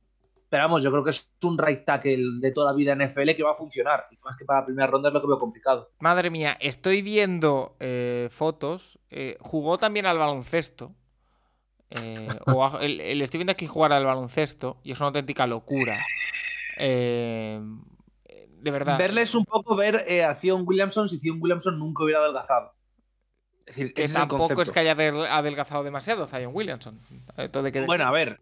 Pero vamos, yo creo que es un right tackle de toda la vida en NFL que va a funcionar. Y más que para la primera ronda es lo que veo complicado. Madre mía, estoy viendo eh, fotos. eh, jugó también al baloncesto. eh, o a- el, el estoy viendo aquí jugar al baloncesto y es una auténtica locura. Eh, de verdad. Verle es un poco ver eh, a Zion Williamson si Zion Williamson nunca hubiera adelgazado. Es decir, que tampoco es que haya adel- adelgazado demasiado Zion Williamson. Todo hay que Bueno, a ver,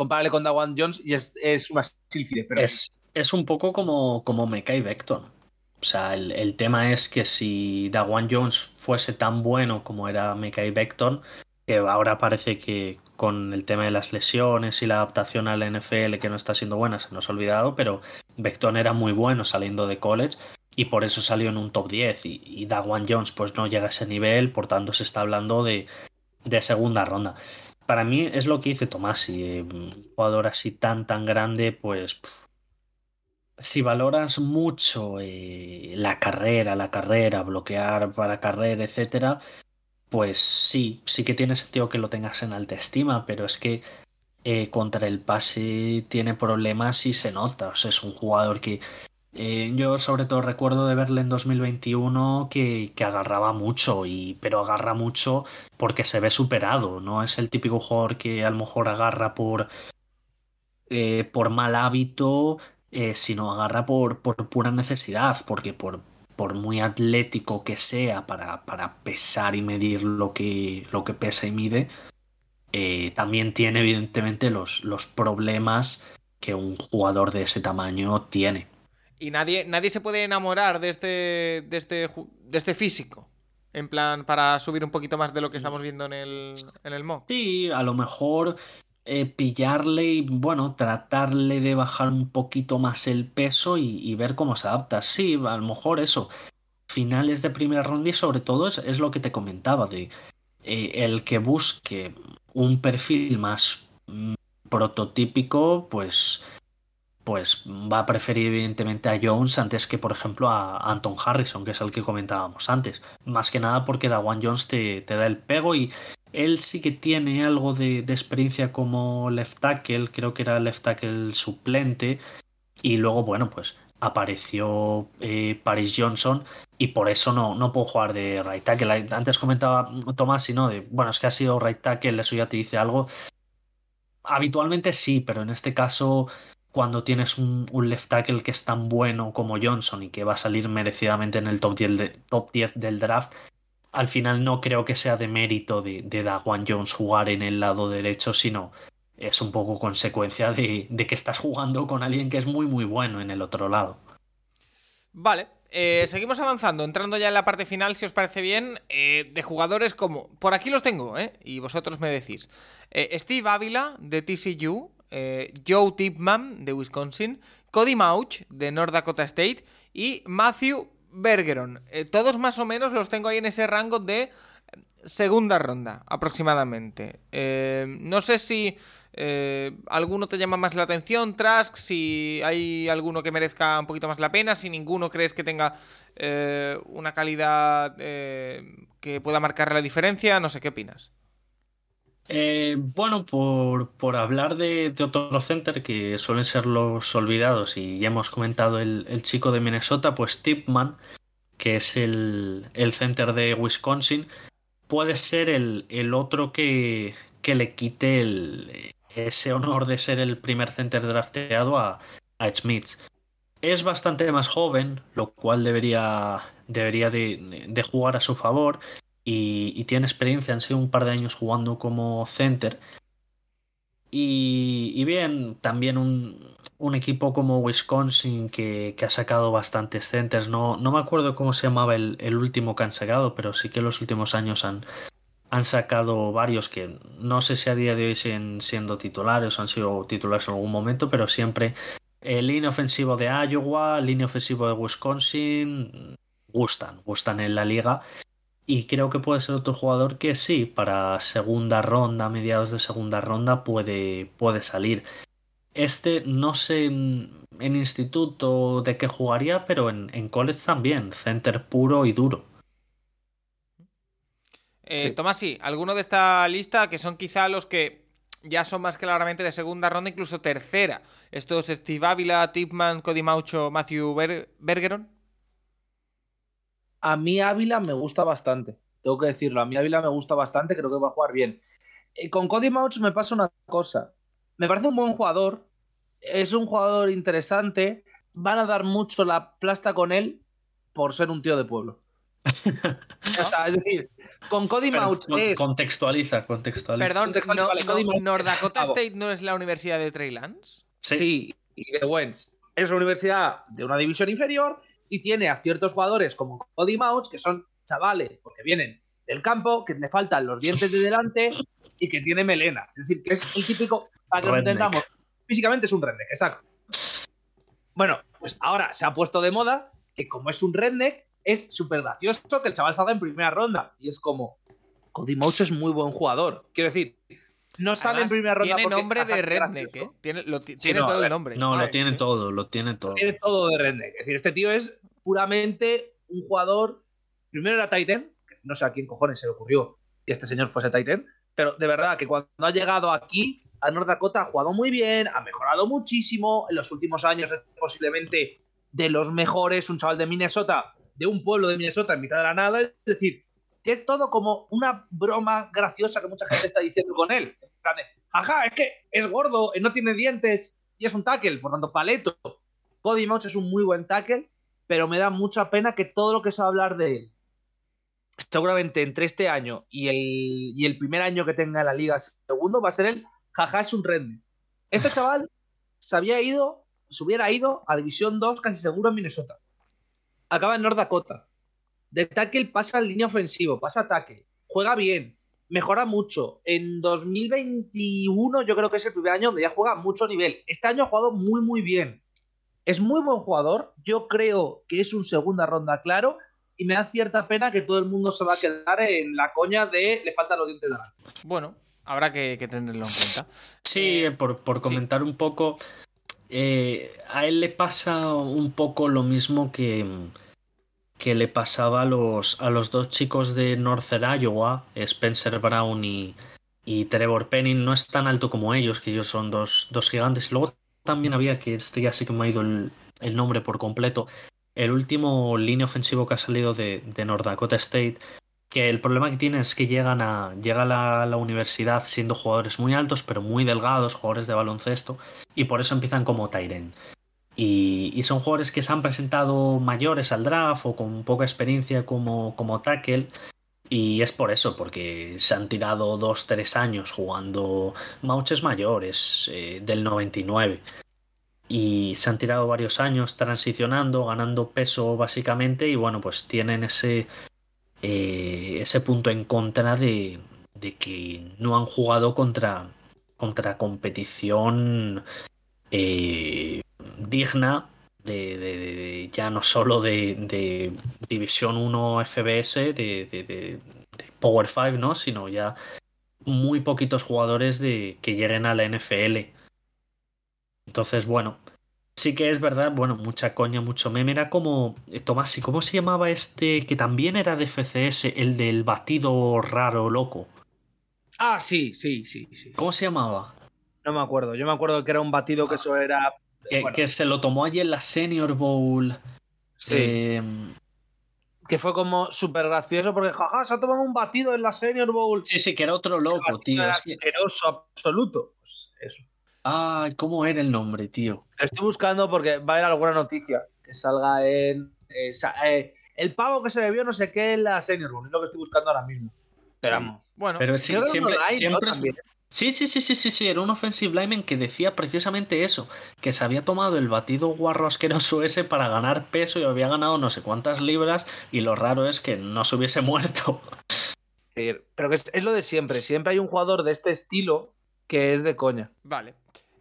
compárale con Dawan Jones y es, es una sílfide, pero Es, es un poco como, como Mekai Beckton. O sea, el, el tema es que si Dawan Jones fuese tan bueno como era Mekai Beckton, que ahora parece que con el tema de las lesiones y la adaptación al NFL que no está siendo buena se nos ha olvidado, pero Beckton era muy bueno saliendo de college y por eso salió en un top 10 y, y Dawan Jones pues no llega a ese nivel, por tanto se está hablando de, de segunda ronda. Para mí es lo que dice Tomasi, eh, un jugador así tan tan grande, pues si valoras mucho eh, la carrera, la carrera, bloquear para carrera, etcétera, pues sí, sí que tiene sentido que lo tengas en alta estima, pero es que eh, contra el pase tiene problemas y se nota. O sea, es un jugador que eh, yo sobre todo recuerdo de verle en 2021 que, que agarraba mucho, y, pero agarra mucho porque se ve superado. No es el típico jugador que a lo mejor agarra por, eh, por mal hábito, eh, sino agarra por, por pura necesidad, porque por, por muy atlético que sea para, para pesar y medir lo que, lo que pesa y mide, también tiene evidentemente los, los problemas que un jugador de ese tamaño tiene. Y nadie, nadie se puede enamorar de este, de este, de este físico. En plan, para subir un poquito más de lo que estamos viendo en el, en el mock. Sí, a lo mejor eh, pillarle y, bueno, tratarle de bajar un poquito más el peso y, y ver cómo se adapta. Sí, a lo mejor eso. Finales de primera ronda y sobre todo es, es lo que te comentaba de eh, el que busque un perfil más mm, prototípico, pues pues va a preferir evidentemente a Jones antes que por ejemplo a Anton Harrison, que es el que comentábamos antes. Más que nada porque Dawan Jones te, te da el pego y él sí que tiene algo de, de experiencia como left tackle, creo que era left tackle suplente. Y luego, bueno, pues apareció eh, Paris Johnson y por eso no, no puedo jugar de right tackle. Antes comentaba Tomás y no, de, bueno, es que ha sido right tackle, eso ya te dice algo. Habitualmente sí, pero en este caso, cuando tienes un, left tackle que es tan bueno como Johnson y que va a salir merecidamente en el top 10, de- top 10 del draft, al final no creo que sea de mérito de, de Dawan Jones jugar en el lado derecho, sino es un poco consecuencia de, de que estás jugando con alguien que es muy muy bueno en el otro lado. Vale, eh, seguimos avanzando, entrando ya en la parte final, si os parece bien, eh, de jugadores como... Por aquí los tengo, ¿eh? Y vosotros me decís. Eh, Steve Ávila, de TCU, eh, Joe Tipman, de Wisconsin, Cody Mauch, de North Dakota State, y Matthew Bergeron. Eh, todos más o menos los tengo ahí en ese rango de segunda ronda, aproximadamente. Eh, no sé si eh, alguno te llama más la atención, Trask, si hay alguno que merezca un poquito más la pena, si ninguno crees que tenga eh, una calidad eh, que pueda marcar la diferencia, no sé qué opinas. Eh, bueno, por, por hablar de, otro center que suelen ser los olvidados y ya hemos comentado el, el chico de Minnesota, pues Tipman, que es el, el center de Wisconsin, puede ser el, el otro que, que le quite ese honor de ser el primer center drafteado a, a Smith. Es bastante más joven, lo cual debería, debería de, de jugar a su favor y, tiene experiencia, han sido un par de años jugando como center. Y, bien, también un, un equipo como Wisconsin que, ha sacado bastantes centers. No, no me acuerdo cómo se llamaba el, último que han sacado, pero sí que los últimos años han, han sacado varios que no sé si a día de hoy siguen siendo titulares o han sido titulares en algún momento, pero siempre el línea ofensivo de Iowa, línea ofensivo de Wisconsin, gustan, gustan en la liga. Y creo que puede ser otro jugador que sí, para segunda ronda, mediados de segunda ronda, puede, puede salir. Este no sé en, en instituto de qué jugaría, pero en, en college también, center puro y duro. Eh, Sí. Tomás, sí, alguno de esta lista que son quizá los que ya son más claramente de segunda ronda, incluso tercera. Estos Steve Ávila, Tipman, Cody Maucho, Matthew Ber- Bergeron. A mí Ávila me gusta bastante. Tengo que decirlo. A mí Ávila me gusta bastante. Creo que va a jugar bien. eh, con Cody Mouch me pasa una cosa. Me parece un buen jugador, es un jugador interesante, van a dar mucho la plasta con él por ser un tío de pueblo. Ya está, es decir, con Cody Mouch con- es... Contextualiza, contextualiza. Perdón, no, vale, no- Cody. North Dakota. State no es la universidad de Trey Lance. Sí. Sí, y de Wentz. Es una universidad de una división inferior y tiene a ciertos jugadores como Cody Mouch, que son chavales, porque vienen del campo, que le faltan los dientes de delante y que tiene melena. Es decir, que es el típico, para que lo entendamos, físicamente es un redneck, exacto. Bueno, pues ahora se ha puesto de moda que como es un redneck, es súper gracioso que el chaval salga en primera ronda. Y es como, Cody Mouch es muy buen jugador. Quiero decir, no sale en primera ronda Tiene nombre de redneck. ¿eh? Tiene, lo Sí, tiene no, todo el nombre. No, lo tiene sí. todo, lo tiene todo. tiene todo de redneck. Es decir, este tío es puramente un jugador. Primero era Titan, no sé a quién cojones se le ocurrió que este señor fuese Titan, pero de verdad que cuando ha llegado aquí a North Dakota ha jugado muy bien, ha mejorado muchísimo. En los últimos años posiblemente de los mejores, un chaval de Minnesota, de un pueblo de Minnesota en mitad de la nada. Es decir, que es todo como una broma graciosa que mucha gente está diciendo con él. Jaja, es que es gordo, no tiene dientes y es un tackle, por tanto, paleto. Cody Mouch es un muy buen tackle, pero me da mucha pena que todo lo que se va a hablar de él, seguramente entre este año y el, y el primer año que tenga en la liga segundo, va a ser el jaja, es un redneck. Este chaval se había ido, se hubiera ido a División 2 casi seguro en Minnesota. Acaba en North Dakota. De tackle pasa a línea ofensivo, pasa a tackle, juega bien, mejora mucho. En 2021 yo creo que es el primer año donde ya juega mucho nivel. Este año ha jugado muy muy bien. Es muy buen jugador. Yo creo que es un segunda ronda claro. Y me da cierta pena que todo el mundo se va a quedar en la coña de le faltan los dientes de la Bueno, habrá que, que tenerlo en cuenta. Sí, Eh, por, por sí. comentar un poco, eh, a él le pasa un poco lo mismo que, que le pasaba a los, a los dos chicos de Northern Iowa, Spencer Brown y, y Trevor Penning. No es tan alto como ellos, que ellos son dos, dos gigantes. Luego también había, que este ya sí que me ha ido el, el nombre por completo, el último línea ofensivo que ha salido de, de North Dakota State, que el problema que tiene es que llegan a, llega a la, la universidad siendo jugadores muy altos, pero muy delgados, jugadores de baloncesto, y por eso empiezan como Tyren. Y, y son jugadores que se han presentado mayores al draft o con poca experiencia como, como tackle. Y es por eso, porque se han tirado dos, tres años jugando. Mauch es mayor, es eh, del 99 y se han tirado varios años transicionando, ganando peso básicamente y bueno, pues tienen ese, eh, ese punto en contra de, de que no han jugado contra, contra competición eh, digna de, de- ya no solo de, de División 1 FBS, de, Power 5, ¿no? sino ya muy poquitos jugadores de, que lleguen a la NFL. Entonces, bueno, sí que es verdad, bueno, mucha coña, mucho meme. Era como, eh, Tomás, ¿y cómo se llamaba este que también era de FCS, el del batido raro, loco? Ah, sí, sí, sí, sí. ¿Cómo se llamaba? No me acuerdo. Yo me acuerdo que era un batido que eso era. Que, bueno, que se lo tomó allí en la Senior Bowl. sí. Eh, que fue como súper gracioso porque jaja, se ha tomado un batido en la Senior Bowl. sí, sí, que era otro loco, tío. era asqueroso absoluto. Pues eso. Ay, ¿cómo era el nombre, tío? Estoy buscando porque va a haber alguna noticia que salga en. eh, sa- eh, el pavo que se bebió no sé qué en la Senior Bowl. Es lo que estoy buscando ahora mismo. Esperamos. Bueno, Pero sí, que era siempre, online, ¿no? siempre es- También. Sí, sí, sí, sí, sí, sí, era un offensive lineman que decía precisamente eso, que se había tomado el batido guarro asqueroso ese para ganar peso y había ganado no sé cuántas libras y lo raro es que no se hubiese muerto. Pero que es, es lo de siempre. Siempre hay un jugador de este estilo que es de coña. Vale.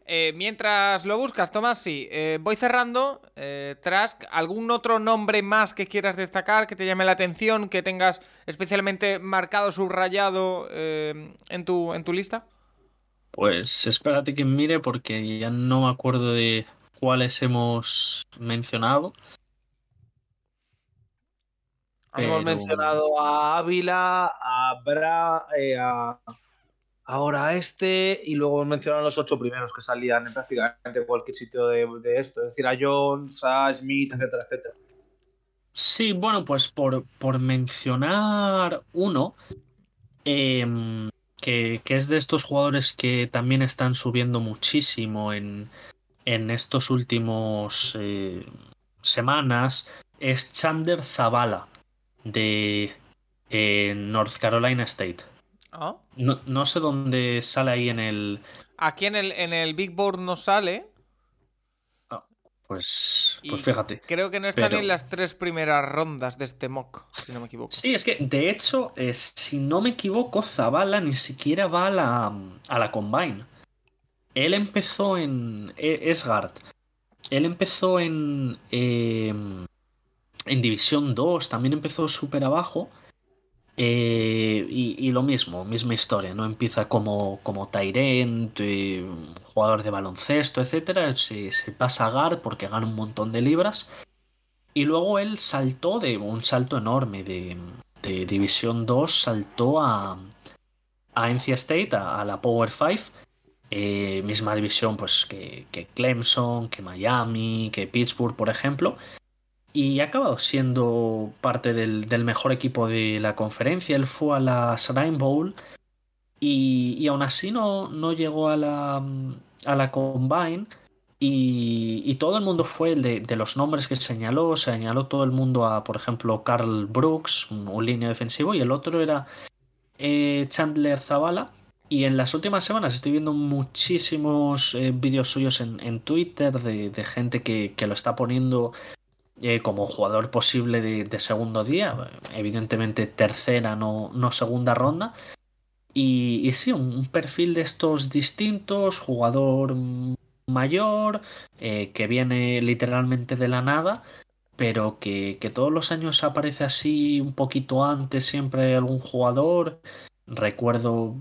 Eh, mientras lo buscas, Tomás, sí. Eh, voy cerrando. Eh, Trask, ¿algún otro nombre más que quieras destacar, que te llame la atención, que tengas especialmente marcado, subrayado eh, en, tu, en tu lista? Pues espérate que mire porque ya no me acuerdo de cuáles hemos mencionado. Hemos Pero- mencionado a Ávila, a Bra, eh, a ahora a este, y luego hemos mencionado a los ocho primeros que salían en prácticamente cualquier sitio de, de esto. Es decir, a Jones, a Smith, etcétera, etcétera. Sí, bueno, pues por, por mencionar uno, em, que es de estos jugadores que también están subiendo muchísimo en, en estos últimos eh, semanas es Chandler Zavala de eh, North Carolina State. Ah. No, no sé dónde sale ahí en el. Aquí en el, en el Big Board no sale. Pues, pues fíjate. Creo que no están Pero- en las tres primeras rondas de este mock, si no me equivoco. Sí, es que de hecho, eh, si no me equivoco, Zavala ni siquiera va a la, a la Combine. Él empezó en. e- Es Guard. Él empezó en. eh, en División 2, también empezó súper abajo. Eh, y, lo mismo, misma historia, ¿no? Empieza como, como Tyrant, eh, jugador de baloncesto, etcétera. Se, se pasa a Guard porque gana un montón de libras. Y luego él saltó de un salto enorme de, de División 2, saltó a, a NC State, a, a la Power 5. eh, misma división pues que, que Clemson, que Miami, que Pittsburgh, por ejemplo. Y ha acabado siendo parte del, del mejor equipo de la conferencia. Él fue a la Shrine Bowl y, y aún así no, no llegó a la, a la Combine. Y, y todo el mundo fue el de, de los nombres que señaló. Señaló todo el mundo a, por ejemplo, Carl Brooks, un, un línea defensivo, y el otro era eh, Chandler Zavala. Y en las últimas semanas estoy viendo muchísimos eh, vídeos suyos en, en Twitter de, de gente que, que lo está poniendo eh, como jugador posible de, segundo día. Evidentemente tercera, no, no segunda ronda. Y, sí, un, perfil de estos distintos, jugador mayor, eh, que viene literalmente de la nada, pero que, que todos los años aparece así un poquito antes, siempre algún jugador. Recuerdo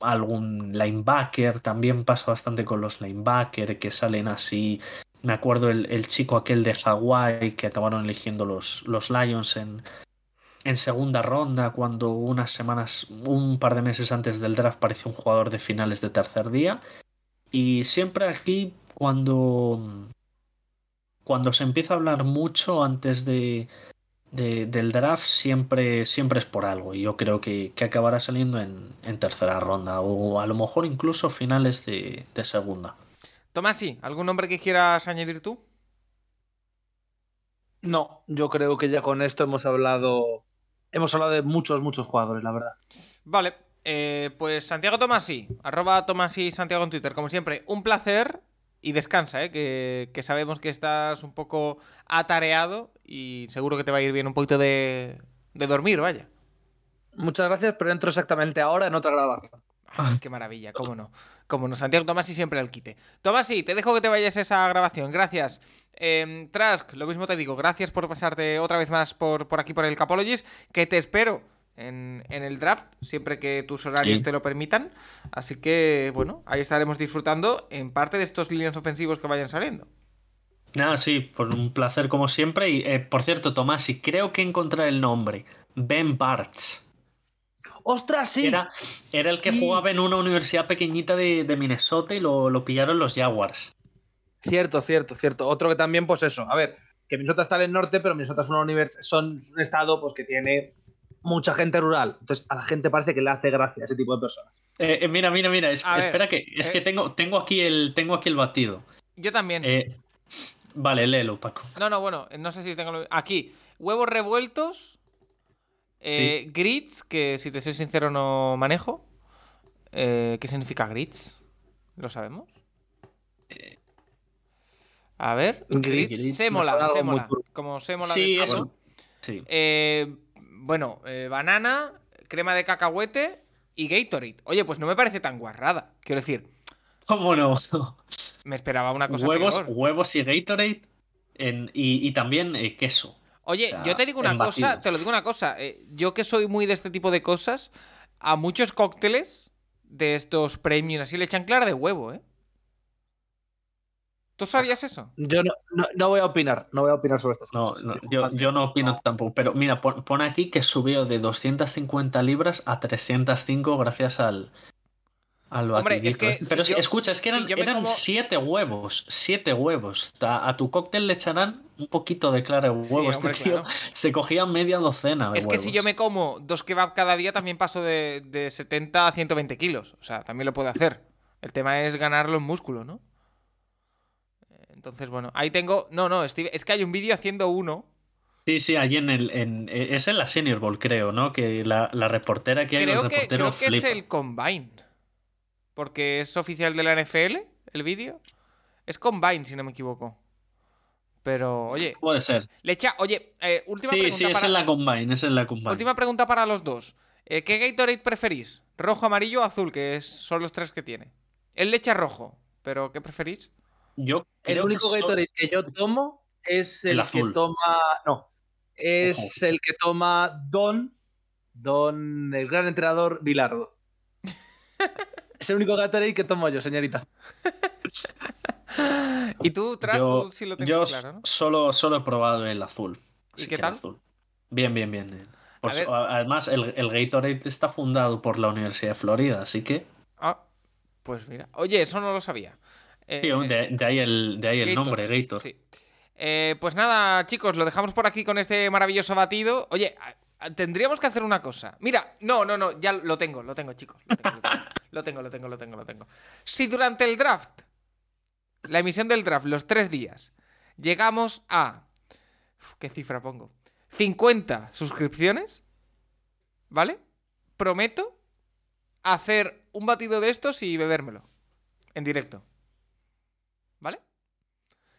algún linebacker, también pasa bastante con los linebacker que salen así. Me acuerdo el, el chico aquel de Hawái que acabaron eligiendo los, los Lions en, en segunda ronda, cuando unas semanas, un par de meses antes del draft parecía un jugador de finales de tercer día. Y siempre aquí, cuando, cuando se empieza a hablar mucho antes de, de- del draft, siempre, siempre es por algo. Y yo creo que, que acabará saliendo en, en tercera ronda o a lo mejor incluso finales de, de segunda. Tomasi, ¿algún nombre que quieras añadir tú? No, yo creo que ya con esto hemos hablado. Hemos hablado de muchos, muchos jugadores, la verdad. Vale, eh, pues Santiago Tomasi, arroba Tomasi Santiago en Twitter, como siempre, un placer y descansa, ¿eh? que, que sabemos que estás un poco atareado y seguro que te va a ir bien un poquito de, de dormir, vaya. Muchas gracias, pero entro exactamente ahora en otra grabación. Ay, qué maravilla, cómo no. Cómo no, Santiago Tomasi siempre al quite. Tomasi, te dejo que te vayas a esa grabación, gracias. Eh, Trask, lo mismo te digo, gracias por pasarte otra vez más por, por aquí por el Capologis, que te espero en, en el draft, siempre que tus horarios Sí. te lo permitan. Así que, bueno, ahí estaremos disfrutando en parte de estos líneas ofensivos que vayan saliendo. Nada, sí, por un placer como siempre. Y eh, por cierto, Tomás, y creo que encontré el nombre. Ben Bartz. ¡Ostras, sí! Era, era el que Sí. jugaba en una universidad pequeñita de, de Minnesota y lo, lo pillaron los Jaguars. Cierto, cierto, cierto. Otro que también, pues eso. A ver, que Minnesota está en el norte, pero Minnesota es una univers son un estado pues, que tiene mucha gente rural. Entonces, a la gente parece que le hace gracia ese tipo de personas. Eh, eh, mira, mira, mira. es- A ver, espera que es eh. que tengo, tengo aquí el tengo aquí el batido. Yo también. Eh, vale, léelo, Paco. No, no, bueno, no sé si tengo. lo- Aquí, huevos revueltos. Eh, Grits, que si te soy sincero no manejo. Eh, ¿Qué significa grits? ¿Lo sabemos? A ver. Grits. Grits. Sémola, muy sémola. turbio. Como sémola Sí, de eso. queso. Sí. Eh, bueno, eh, banana, crema de cacahuete y Gatorade. Oye, pues no me parece tan guarrada. Quiero decir, ¿Cómo no? me esperaba una cosa huevos, peor. huevos y Gatorade en- y, y también eh, queso. Oye, O sea, yo te digo una cosa, te lo digo una cosa. eh, yo que soy muy de este tipo de cosas, a muchos cócteles de estos premios así le echan clara de huevo, ¿eh? ¿Tú sabías eso? Yo no, no, no voy a opinar, no voy a opinar sobre estas No, cosas. no, yo, yo no opino tampoco. Pero mira, pon, pon aquí que subió de 250 libras a 305 gracias al, al Hombre, es que este. si Pero yo- escucha, es que si eran, eran como- siete huevos. Siete huevos. A, a tu cóctel le echarán un poquito de clara de Sí, hombre, este tío claro. se cogía media docena de Es que si yo me como dos kebab cada día, también paso de, de 70 a 120 kilos. O sea, también lo puedo hacer. El tema es ganarlo en músculo, ¿no? Entonces, bueno, ahí tengo. No, no, estoy- es que hay un vídeo haciendo uno. Sí, sí, allí en el. En, eh, es en la Senior Bowl, creo, ¿no? Que la, la reportera que hay, el que, reportero creo que es el Combine. Porque es oficial de la NFL, el vídeo. Es Combine, si no me equivoco. Pero, oye, Puede ser. le echa. Oye, eh, última Sí, pregunta sí, es para. en la Combine, es en la Combine. Última pregunta para los dos. Eh, ¿Qué Gatorade preferís? ¿Rojo, amarillo o azul? Que es- son los tres que tiene. Él le echa rojo, pero ¿qué preferís? Yo El único que Gatorade que yo tomo es el, El que azul. toma. No. Es el que toma Don. Don, el gran entrenador Bilardo. es el único Gatorade que tomo yo, señorita. Y tú, Tras, yo, tú sí lo tienes yo claro, ¿no? solo, solo he probado el azul. ¿Y qué tal? azul. Bien, bien, bien. eh. Pues, además, el, el Gatorade está fundado por la Universidad de Florida, así que. Ah, pues mira. Oye, eso no lo sabía. Eh, Sí, de, de ahí el, de ahí el Gator, nombre, Gator. sí. Eh, pues nada, chicos, lo dejamos por aquí con este maravilloso batido. Oye, tendríamos que hacer una cosa. Mira, no, no, no, ya lo tengo, lo tengo, chicos. Lo tengo, lo tengo, lo tengo, lo tengo, lo tengo. Si durante el draft, la emisión del draft, los tres días, llegamos a. ¿Qué cifra pongo? 50 suscripciones, ¿vale? Prometo hacer un batido de estos y bebérmelo. En directo.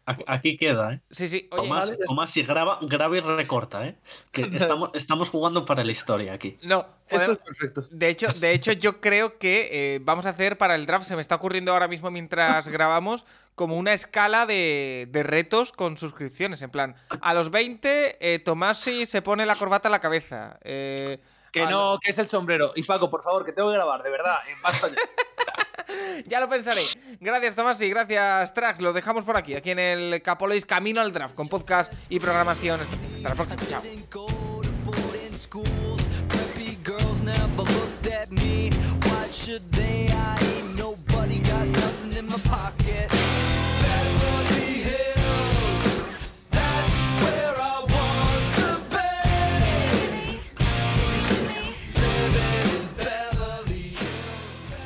Aquí, queda, ¿eh? Sí, sí. Oye, Tomás, vale, Tomás, si graba, graba y recorta, ¿eh? Que estamos, estamos jugando para la historia aquí. no. Esto es perfecto. De hecho, de hecho, yo creo que eh, vamos a hacer para el draft, se me está ocurriendo ahora mismo mientras grabamos, como una escala de, de retos con suscripciones. En plan, a los 20, eh, Tomasi se pone la corbata a la cabeza. Eh, Que a no, que es el sombrero. Y Paco, por favor, que tengo que grabar, de verdad. basta ya lo pensaré. Gracias, Tomás, y gracias, Trax. Lo dejamos por aquí, aquí en el Capoleis Camino al Draft, con podcast y programación. Hasta la próxima, chao.